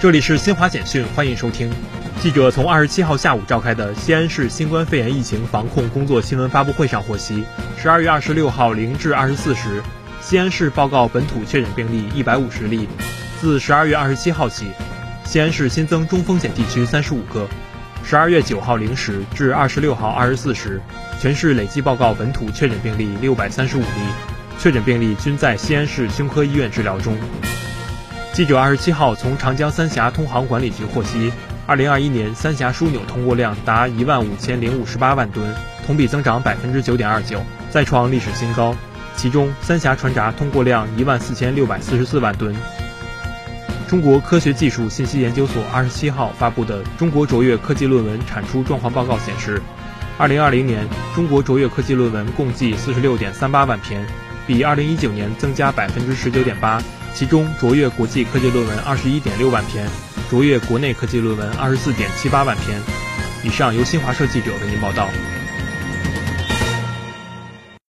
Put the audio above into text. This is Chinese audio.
这里是新华简讯，欢迎收听。记者从二十七号下午召开的西安市新冠肺炎疫情防控工作新闻发布会上获悉，十二月二十六号零至二十四时，西安市报告本土确诊病例一百五十例。自十二月二十七号起，西安市新增中风险地区三十五个。十二月九号零时至二十六号二十四时，全市累计报告本土确诊病例六百三十五例，确诊病例均在西安市胸科医院治疗中。记者二十七号从长江三峡通航管理局获悉，二零二一年三峡枢纽通过量达一万五千零五十八万吨，同比增长百分之九点二九，再创历史新高。其中，三峡船闸通过量一万四千六百四十四万吨。中国科学技术信息研究所二十七号发布的《中国卓越科技论文产出状况报告》显示，二零二零年中国卓越科技论文共计四十六点三八万篇，比二零一九年增加百分之十九点八。其中，卓越国际科技论文二十一点六万篇，卓越国内科技论文二十四点七八万篇。以上由新华社记者为您报道。